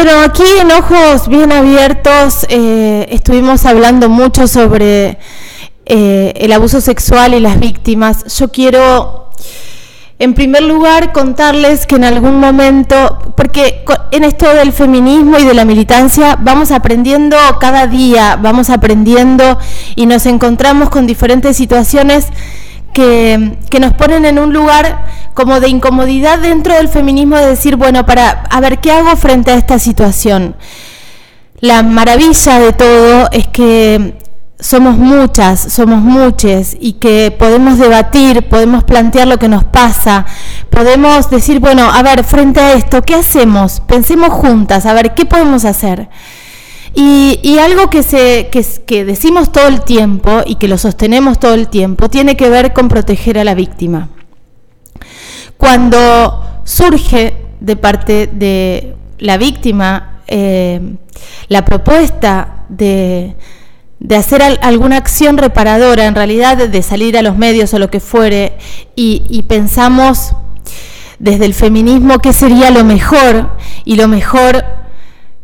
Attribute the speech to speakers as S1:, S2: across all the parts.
S1: Bueno, aquí en Ojos Bien Abiertos eh, estuvimos hablando mucho sobre eh, el abuso sexual y las víctimas. Yo quiero, en primer lugar, contarles que en algún momento, porque en esto del feminismo y de la militancia vamos aprendiendo cada día, vamos aprendiendo y nos encontramos con diferentes situaciones que, nos ponen en un lugar como de incomodidad dentro del feminismo de decir, bueno, para, a ver, ¿qué hago frente a esta situación? La maravilla de todo es que somos muchas, somos muchas y que podemos debatir, podemos plantear lo que nos pasa, podemos decir, bueno, a ver, frente a esto, ¿qué hacemos? Pensemos juntas, a ver, ¿qué podemos hacer? Y, algo que, se, que, decimos todo el tiempo y que lo sostenemos todo el tiempo tiene que ver con proteger a la víctima. Cuando surge de parte de la víctima eh, la propuesta de, hacer alguna acción reparadora, en realidad de salir a los medios o lo que fuere, y, pensamos desde el feminismo qué sería lo mejor, y lo mejor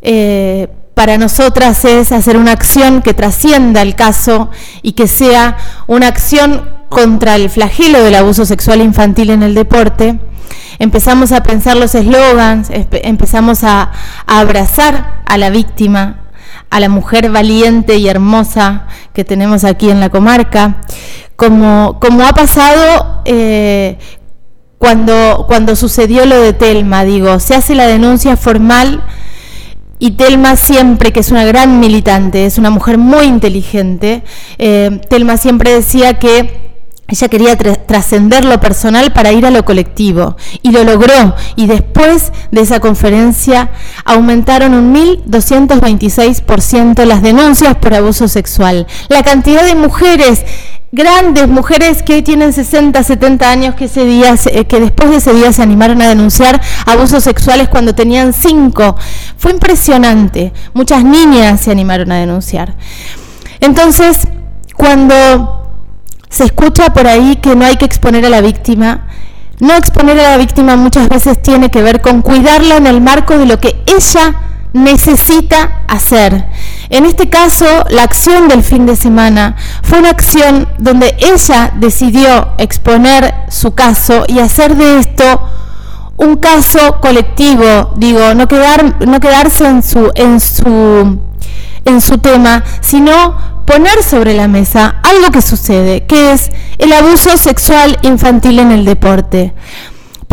S1: eh, para nosotras es hacer una acción que trascienda el caso y que sea una acción contra el flagelo del abuso sexual infantil en el deporte. Empezamos a pensar los eslogans, empezamos a, abrazar a la víctima, a la mujer valiente y hermosa que tenemos aquí en la comarca, como, ha pasado eh, cuando, cuando sucedió lo de Telma, digo, se hace la denuncia formal y Telma siempre, que es una gran militante, es una mujer muy inteligente, eh, Telma siempre decía que ella quería trascender lo personal para ir a lo colectivo y lo logró. Y después de esa conferencia aumentaron un 1.226% las denuncias por abuso sexual. La cantidad de mujeres grandes mujeres que hoy tienen 60, 70 años que ese día, eh, que después de ese día se animaron a denunciar abusos sexuales cuando tenían 5. Fue impresionante. Muchas niñas se animaron a denunciar. Entonces, cuando se escucha por ahí que no hay que exponer a la víctima, no exponer a la víctima muchas veces tiene que ver con cuidarla en el marco de lo que ella necesita hacer. En este caso, la acción del fin de semana fue una acción donde ella decidió exponer su caso y hacer de esto un caso colectivo, digo, no, quedar, no quedarse en su, en, su, en su tema, sino poner sobre la mesa algo que sucede, que es el abuso sexual infantil en el deporte.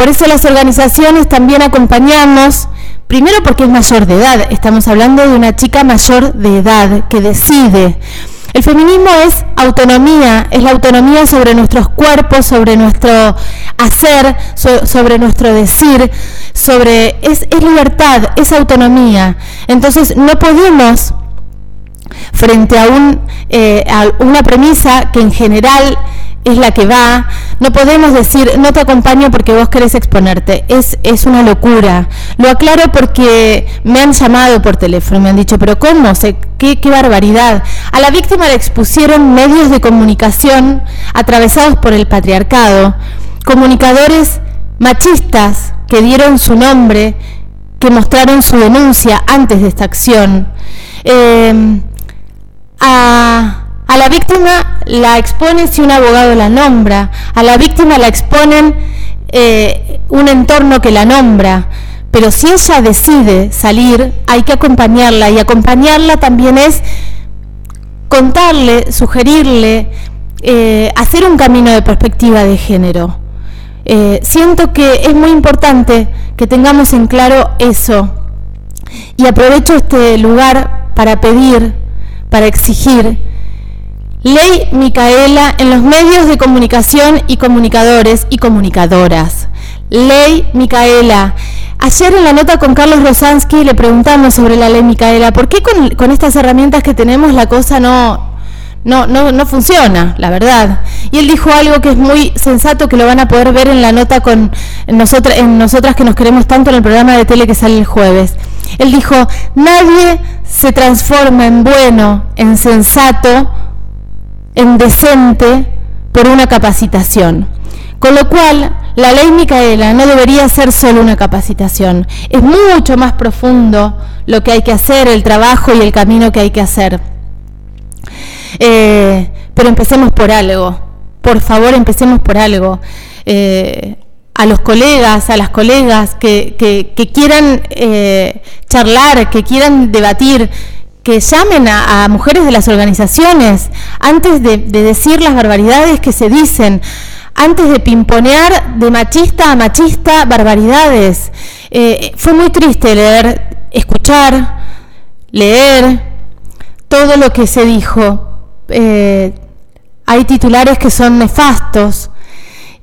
S1: Por eso las organizaciones también acompañamos Primero porque es mayor de edad, estamos hablando de una chica mayor de edad que decide. El feminismo es autonomía, es la autonomía sobre nuestros cuerpos, sobre nuestro hacer, sobre nuestro decir, sobre es, libertad, es autonomía. Entonces no podemos frente a, un, eh, a una premisa que en general es la que va. No podemos decir, no te acompaño porque vos querés exponerte. Es, es una locura. Lo aclaro porque me han llamado por teléfono, me han dicho, pero ¿cómo? qué, qué barbaridad. A la víctima le expusieron medios de comunicación atravesados por el patriarcado, comunicadores machistas que dieron su nombre, que mostraron su denuncia antes de esta acción. Eh, a a la víctima la expone si un abogado la nombra, a la víctima la exponen eh, un entorno que la nombra, pero si ella decide salir, hay que acompañarla. Y acompañarla también es contarle, sugerirle, eh, hacer un camino de perspectiva de género. Eh, siento que es muy importante que tengamos en claro eso. Y aprovecho este lugar para pedir, para exigir Ley Micaela en los medios de comunicación y comunicadores y comunicadoras. Ley Micaela. Ayer en la nota con Carlos Rosansky le preguntamos sobre la ley Micaela, ¿por qué con, estas herramientas que tenemos la cosa no, no, no, no, funciona, la verdad? Y él dijo algo que es muy sensato, que lo van a poder ver en la nota con nosotras, en nosotras que nos queremos tanto en el programa de tele que sale el jueves. Él dijo, nadie se transforma en bueno, en sensato, en decente por una capacitación. Con lo cual, la ley Micaela no debería ser solo una capacitación. Es mucho más profundo lo que hay que hacer, el trabajo y el camino que hay que hacer. Eh, pero empecemos por algo. Por favor, empecemos por algo. Eh, a los colegas, a las colegas que, quieran eh, charlar, que quieran debatir, que llamen a, mujeres de las organizaciones antes de, decir las barbaridades que se dicen, antes de pimponear de machista a machista barbaridades. Eh, fue muy triste leer, escuchar, leer todo lo que se dijo. Eh, hay titulares que son nefastos.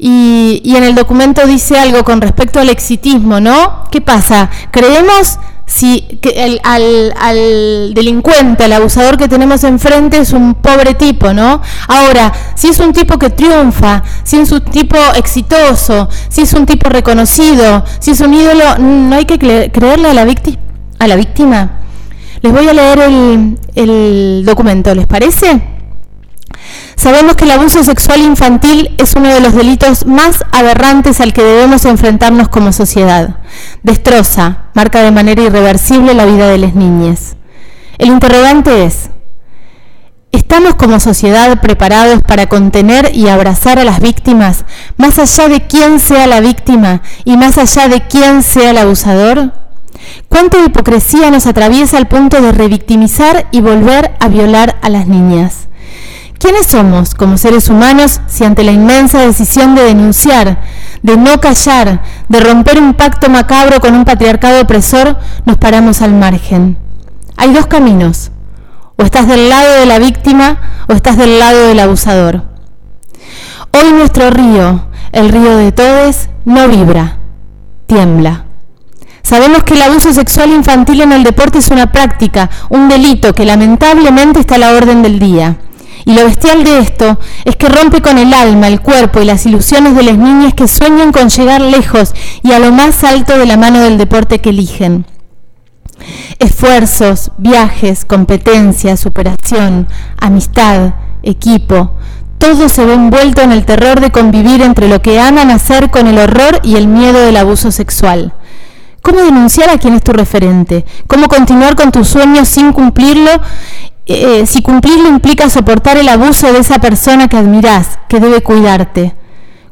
S1: Y, y en el documento dice algo con respecto al exitismo, ¿no? ¿Qué pasa? Creemos si que al, delincuente, al abusador que tenemos enfrente es un pobre tipo, ¿no? Ahora, si es un tipo que triunfa, si es un tipo exitoso, si es un tipo reconocido, si es un ídolo, no hay que creerle a la, a la víctima. Les voy a leer el, el documento, ¿les parece? Sabemos que el abuso sexual infantil es uno de los delitos más aberrantes al que debemos enfrentarnos como sociedad. Destroza, marca de manera irreversible la vida de las niñas. El interrogante es, ¿estamos como sociedad preparados para contener y abrazar a las víctimas más allá de quién sea la víctima y más allá de quién sea el abusador? ¿Cuánta hipocresía nos atraviesa al punto de revictimizar y volver a violar a las niñas? ¿Quiénes somos como seres humanos si ante la inmensa decisión de denunciar, de no callar, de romper un pacto macabro con un patriarcado opresor, nos paramos al margen? Hay dos caminos. O estás del lado de la víctima o estás del lado del abusador. Hoy nuestro río, el río de todos, no vibra, tiembla. Sabemos que el abuso sexual infantil en el deporte es una práctica, un delito que lamentablemente está a la orden del día. Y lo bestial de esto es que rompe con el alma, el cuerpo y las ilusiones de las niñas que sueñan con llegar lejos y a lo más alto de la mano del deporte que eligen. Esfuerzos, viajes, competencia, superación, amistad, equipo, todo se ve envuelto en el terror de convivir entre lo que aman hacer con el horror y el miedo del abuso sexual. ¿Cómo denunciar a quien es tu referente? ¿Cómo continuar con tus sueños sin cumplirlo eh, si cumplirlo implica soportar el abuso de esa persona que admirás, que debe cuidarte.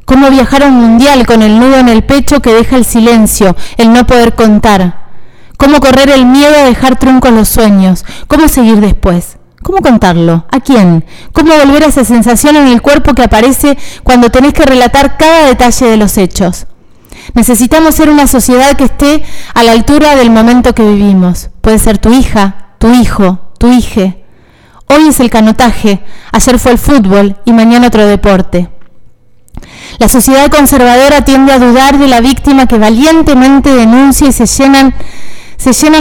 S1: Cómo viajar a un mundial con el nudo en el pecho que deja el silencio, el no poder contar. Cómo correr el miedo a dejar truncos los sueños. Cómo seguir después. ¿Cómo contarlo? ¿A quién? ¿Cómo volver a esa sensación en el cuerpo que aparece cuando tenés que relatar cada detalle de los hechos? Necesitamos ser una sociedad que esté a la altura del momento que vivimos. Puede ser tu hija, tu hijo, tu hija, Hoy es el canotaje, ayer fue el fútbol y mañana otro deporte. La sociedad conservadora tiende a dudar de la víctima que valientemente denuncia y se llenan,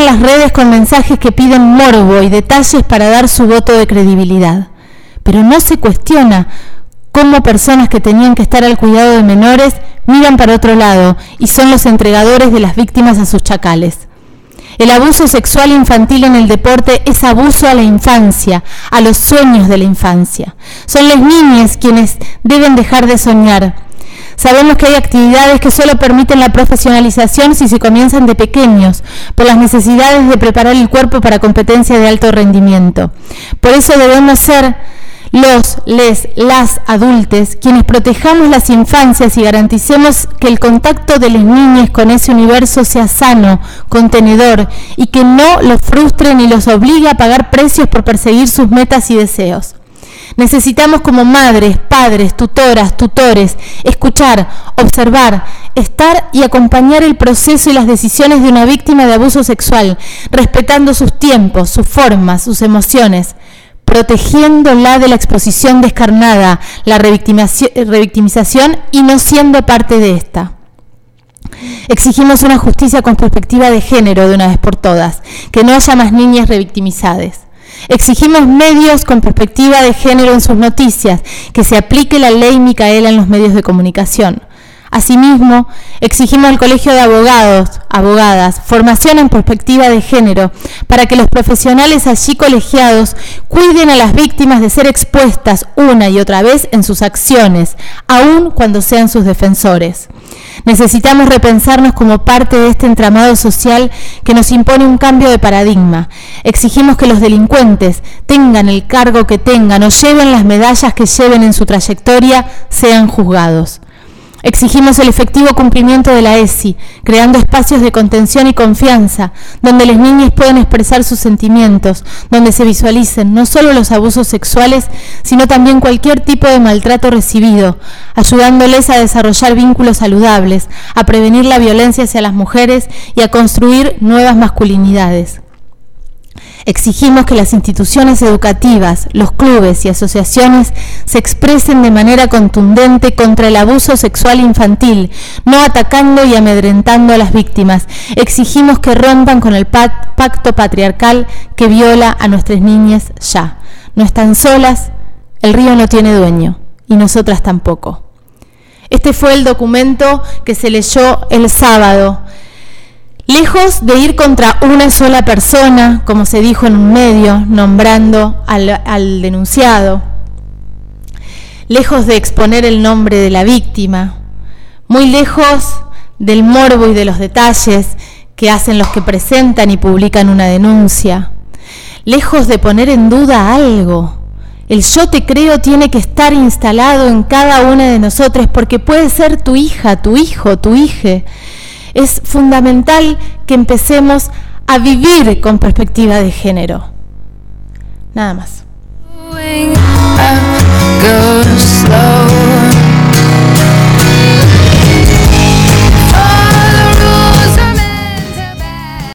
S1: las redes con mensajes que piden morbo y detalles para dar su voto de credibilidad. Pero no se cuestiona cómo personas que tenían que estar al cuidado de menores miran para otro lado y son los entregadores de las víctimas a sus chacales. El abuso sexual infantil en el deporte es abuso a la infancia, a los sueños de la infancia. Son las niñas quienes deben dejar de soñar. Sabemos que hay actividades que solo permiten la profesionalización si se comienzan de pequeños, por las necesidades de preparar el cuerpo para competencia de alto rendimiento. Por eso debemos ser los, les, las adultes, quienes protejamos las infancias y garanticemos que el contacto de las niñas con ese universo sea sano, contenedor y que no los frustre ni los obligue a pagar precios por perseguir sus metas y deseos. Necesitamos como madres, padres, tutoras, tutores, escuchar, observar, estar y acompañar el proceso y las decisiones de una víctima de abuso sexual, respetando sus tiempos, sus formas, sus emociones, protegiéndola de la exposición descarnada, la revictimización y no siendo parte de esta. Exigimos una justicia con perspectiva de género de una vez por todas, que no haya más niñas revictimizadas. Exigimos medios con perspectiva de género en sus noticias, que se aplique la ley Micaela en los medios de comunicación. Asimismo, exigimos al Colegio de Abogados, abogadas, formación en perspectiva de género, para que los profesionales allí colegiados cuiden a las víctimas de ser expuestas una y otra vez en sus acciones, aun cuando sean sus defensores. Necesitamos repensarnos como parte de este entramado social que nos impone un cambio de paradigma. Exigimos que los delincuentes, tengan el cargo que tengan o lleven las medallas que lleven en su trayectoria, sean juzgados. Exigimos el efectivo cumplimiento de la ESI, creando espacios de contención y confianza, donde las niñas puedan expresar sus sentimientos, donde se visualicen no solo los abusos sexuales, sino también cualquier tipo de maltrato recibido, ayudándoles a desarrollar vínculos saludables, a prevenir la violencia hacia las mujeres y a construir nuevas masculinidades. Exigimos que las instituciones educativas, los clubes y asociaciones se expresen de manera contundente contra el abuso sexual infantil, no atacando y amedrentando a las víctimas. Exigimos que rompan con el pacto patriarcal que viola a nuestras niñas ya. No están solas, el río no tiene dueño y nosotras tampoco. Este fue el documento que se leyó el sábado Lejos de ir contra una sola persona, como se dijo en un medio, nombrando al, denunciado, lejos de exponer el nombre de la víctima, muy lejos del morbo y de los detalles que hacen los que presentan y publican una denuncia, lejos de poner en duda algo. El yo te creo tiene que estar instalado en cada una de nosotros porque puede ser tu hija, tu hijo, tu hija es fundamental que empecemos a vivir con perspectiva de género. Nada más.